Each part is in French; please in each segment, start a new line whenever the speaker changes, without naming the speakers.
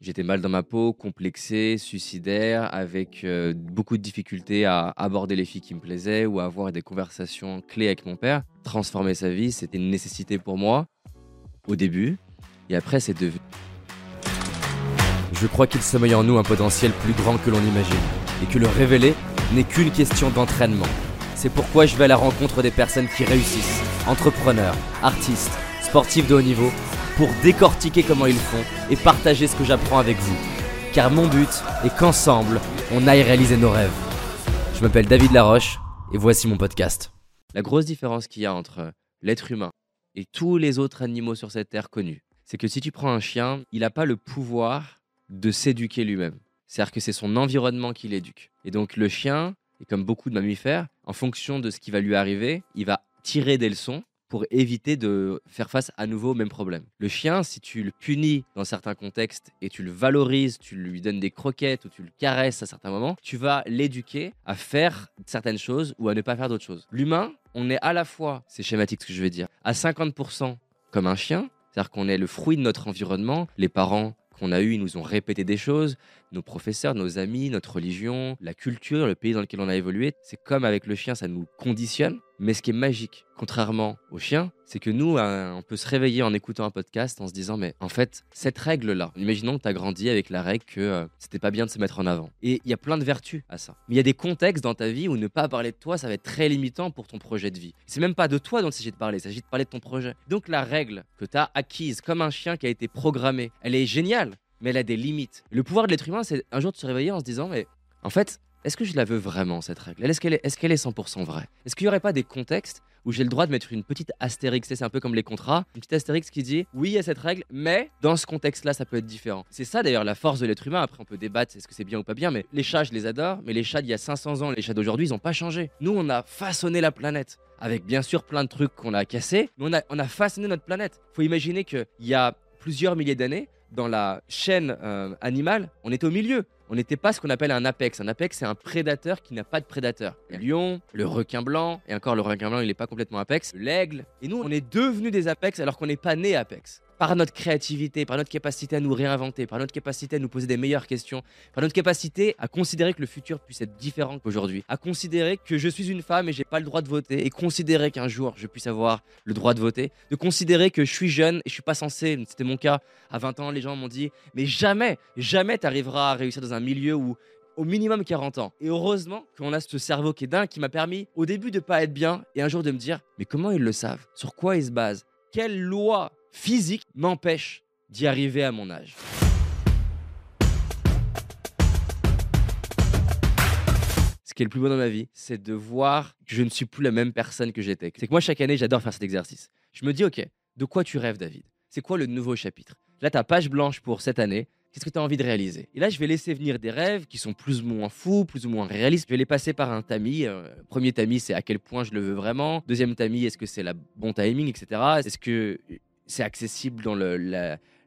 J'étais mal dans ma peau, complexé, suicidaire, avec euh, beaucoup de difficultés à aborder les filles qui me plaisaient ou à avoir des conversations clés avec mon père. Transformer sa vie, c'était une nécessité pour moi au début. Et après, c'est devenu.
Je crois qu'il sommeille en nous un potentiel plus grand que l'on imagine. Et que le révéler n'est qu'une question d'entraînement. C'est pourquoi je vais à la rencontre des personnes qui réussissent, entrepreneurs, artistes, sportifs de haut niveau pour décortiquer comment ils font et partager ce que j'apprends avec vous. Car mon but est qu'ensemble, on aille réaliser nos rêves. Je m'appelle David Laroche et voici mon podcast.
La grosse différence qu'il y a entre l'être humain et tous les autres animaux sur cette terre connus, c'est que si tu prends un chien, il n'a pas le pouvoir de s'éduquer lui-même. C'est-à-dire que c'est son environnement qui l'éduque. Et donc le chien, et comme beaucoup de mammifères, en fonction de ce qui va lui arriver, il va tirer des leçons pour éviter de faire face à nouveau au même problème. Le chien, si tu le punis dans certains contextes et tu le valorises, tu lui donnes des croquettes ou tu le caresses à certains moments, tu vas l'éduquer à faire certaines choses ou à ne pas faire d'autres choses. L'humain, on est à la fois, c'est schématique ce que je veux dire, à 50% comme un chien, c'est-à-dire qu'on est le fruit de notre environnement, les parents qu'on a eus, ils nous ont répété des choses, nos professeurs, nos amis, notre religion, la culture, le pays dans lequel on a évolué. C'est comme avec le chien, ça nous conditionne. Mais ce qui est magique, contrairement au chien, c'est que nous, euh, on peut se réveiller en écoutant un podcast en se disant, mais en fait, cette règle-là, imaginons que tu as grandi avec la règle que euh, c'était pas bien de se mettre en avant. Et il y a plein de vertus à ça. Mais il y a des contextes dans ta vie où ne pas parler de toi, ça va être très limitant pour ton projet de vie. C'est même pas de toi dont il s'agit de parler, il s'agit de parler de ton projet. Donc la règle que tu as acquise comme un chien qui a été programmé, elle est géniale mais elle a des limites. Le pouvoir de l'être humain, c'est un jour de se réveiller en se disant, mais en fait, est-ce que je la veux vraiment, cette règle? Est-ce qu'elle est, est, est 100% vraie? Est-ce qu'il n'y aurait pas des contextes où j'ai le droit de mettre une petite astérix, c'est un peu comme les contrats, une petite astérix qui dit oui, il y a cette règle, mais dans ce contexte-là, ça peut être différent. C'est ça d'ailleurs la force de l'être humain. Après, on peut débattre, est-ce que c'est bien ou pas bien, mais les chats, je les adore, mais les chats d'il y a 500 ans, les chats d'aujourd'hui, ils n'ont pas changé. Nous, on a façonné la planète avec bien sûr plein de trucs qu'on a cassés, mais on a, on a façonné notre planète. Faut imaginer qu'il y a plusieurs milliers d'années, dans la chaîne euh, animale, on était au milieu. On n'était pas ce qu'on appelle un apex. Un apex, c'est un prédateur qui n'a pas de prédateur. Le lion, le requin blanc, et encore le requin blanc, il n'est pas complètement apex. L'aigle. Et nous, on est devenus des apex alors qu'on n'est pas né apex par notre créativité, par notre capacité à nous réinventer, par notre capacité à nous poser des meilleures questions, par notre capacité à considérer que le futur puisse être différent qu'aujourd'hui, à considérer que je suis une femme et j'ai pas le droit de voter, et considérer qu'un jour je puisse avoir le droit de voter, de considérer que je suis jeune et je suis pas censé, c'était mon cas à 20 ans, les gens m'ont dit, mais jamais, jamais tu arriveras à réussir dans un milieu où au minimum 40 ans. Et heureusement qu'on a ce cerveau qui est dingue qui m'a permis au début de pas être bien et un jour de me dire mais comment ils le savent? Sur quoi ils se basent? Quelle loi physique m'empêche d'y arriver à mon âge. Ce qui est le plus beau dans ma vie, c'est de voir que je ne suis plus la même personne que j'étais. C'est que moi, chaque année, j'adore faire cet exercice. Je me dis, OK, de quoi tu rêves, David? C'est quoi le nouveau chapitre? Là, ta page blanche pour cette année, qu'est-ce que tu as envie de réaliser? Et là, je vais laisser venir des rêves qui sont plus ou moins fous, plus ou moins réalistes. Je vais les passer par un tamis. Euh, premier tamis, c'est à quel point je le veux vraiment. Deuxième tamis, est-ce que c'est la bon timing, etc. Est-ce que c'est accessible dans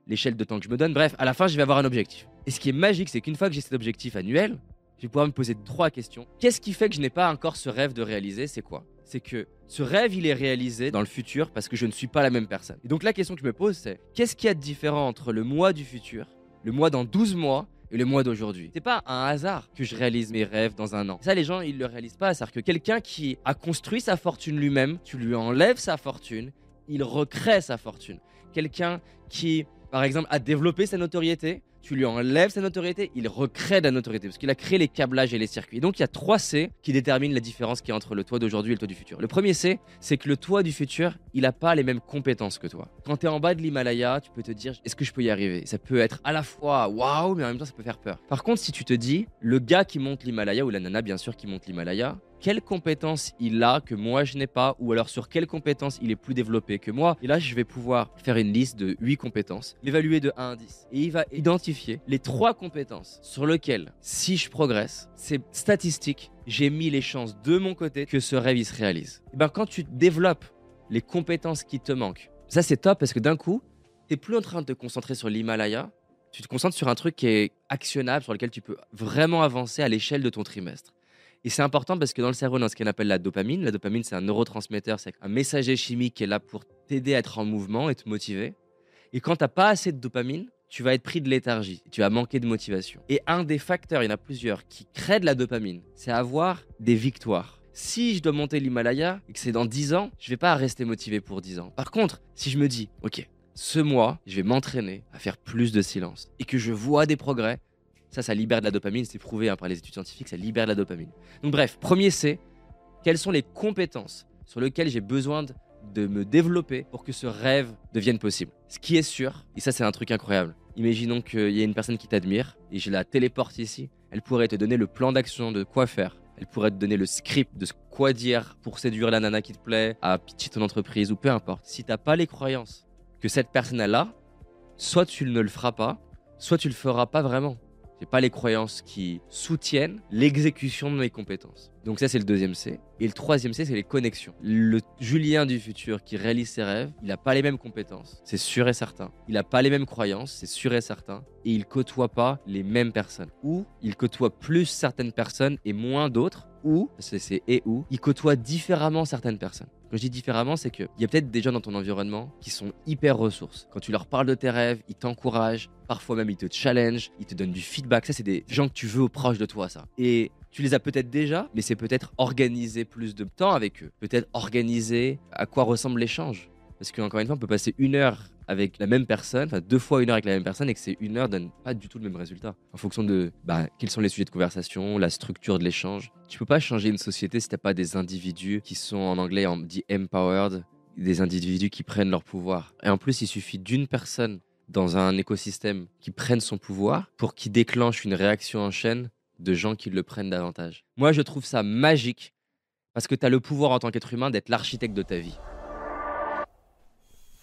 l'échelle de temps que je me donne. Bref, à la fin, je vais avoir un objectif. Et ce qui est magique, c'est qu'une fois que j'ai cet objectif annuel, je vais pouvoir me poser trois questions. Qu'est-ce qui fait que je n'ai pas encore ce rêve de réaliser C'est quoi? C'est que ce rêve, il est réalisé dans le futur parce que je ne suis pas la même personne. Et donc la question que je me pose, c'est qu'est-ce qu'il y a de différent entre le mois du futur, le mois dans 12 mois et le mois d'aujourd'hui? C'est pas un hasard que je réalise mes rêves dans un an. Ça, les gens, ils le réalisent pas. C'est-à-dire que quelqu'un qui a construit sa fortune lui-même, tu lui enlèves sa fortune il recrée sa fortune. Quelqu'un qui, par exemple, a développé sa notoriété, tu lui enlèves sa notoriété, il recrée de la notoriété parce qu'il a créé les câblages et les circuits. donc il y a trois C qui déterminent la différence qu'il y a entre le toit d'aujourd'hui et le toit du futur. Le premier C, c'est que le toit du futur, il n'a pas les mêmes compétences que toi. Quand tu es en bas de l'Himalaya, tu peux te dire est-ce que je peux y arriver? Ça peut être à la fois waouh, mais en même temps ça peut faire peur. Par contre, si tu te dis le gars qui monte l'Himalaya ou la nana bien sûr qui monte l'Himalaya, quelles compétences il a que moi je n'ai pas, ou alors sur quelles compétences il est plus développé que moi? Et là, je vais pouvoir faire une liste de 8 compétences, l'évaluer de 1 à 10. Et il va identifier les 3 compétences sur lesquelles, si je progresse, c'est statistique, j'ai mis les chances de mon côté que ce rêve se réalise. Et ben quand tu développes les compétences qui te manquent, ça c'est top parce que d'un coup, tu n'es plus en train de te concentrer sur l'Himalaya, tu te concentres sur un truc qui est actionnable, sur lequel tu peux vraiment avancer à l'échelle de ton trimestre. Et c'est important parce que dans le cerveau, on a ce qu'on appelle la dopamine. La dopamine, c'est un neurotransmetteur, c'est un messager chimique qui est là pour t'aider à être en mouvement et te motiver. Et quand tu n'as pas assez de dopamine, tu vas être pris de léthargie, tu vas manquer de motivation. Et un des facteurs, il y en a plusieurs, qui créent de la dopamine, c'est avoir des victoires. Si je dois monter l'Himalaya et que c'est dans 10 ans, je vais pas rester motivé pour 10 ans. Par contre, si je me dis, ok, ce mois, je vais m'entraîner à faire plus de silence et que je vois des progrès, ça, ça libère de la dopamine, c'est prouvé hein, par les études scientifiques, ça libère de la dopamine. Donc bref, premier c'est, quelles sont les compétences sur lesquelles j'ai besoin de, de me développer pour que ce rêve devienne possible Ce qui est sûr, et ça c'est un truc incroyable, imaginons qu'il y a une personne qui t'admire et je la téléporte ici, elle pourrait te donner le plan d'action de quoi faire, elle pourrait te donner le script de quoi dire pour séduire la nana qui te plaît, à pitcher ton entreprise ou peu importe. Si t'as pas les croyances que cette personne a là, soit tu ne le feras pas, soit tu le feras pas vraiment. J'ai pas les croyances qui soutiennent l'exécution de mes compétences. Donc ça c'est le deuxième C. Et le troisième C c'est les connexions. Le Julien du futur qui réalise ses rêves, il n'a pas les mêmes compétences, c'est sûr et certain. Il n'a pas les mêmes croyances, c'est sûr et certain. Et il côtoie pas les mêmes personnes. Ou il côtoie plus certaines personnes et moins d'autres. Ou, c'est et ou, il côtoie différemment certaines personnes. Quand je dis différemment, c'est qu'il y a peut-être des gens dans ton environnement qui sont hyper ressources. Quand tu leur parles de tes rêves, ils t'encouragent, parfois même ils te challenge, ils te donnent du feedback. Ça, c'est des gens que tu veux proches de toi, ça. Et tu les as peut-être déjà, mais c'est peut-être organiser plus de temps avec eux. Peut-être organiser à quoi ressemble l'échange. Parce qu'encore une fois, on peut passer une heure avec la même personne, enfin deux fois une heure avec la même personne, et que ces une heure donne pas du tout le même résultat. En fonction de bah, quels sont les sujets de conversation, la structure de l'échange. Tu peux pas changer une société si t'as pas des individus qui sont en anglais on dit empowered, des individus qui prennent leur pouvoir. Et en plus, il suffit d'une personne dans un écosystème qui prenne son pouvoir pour qu'il déclenche une réaction en chaîne de gens qui le prennent davantage. Moi, je trouve ça magique parce que tu as le pouvoir en tant qu'être humain d'être l'architecte de ta vie.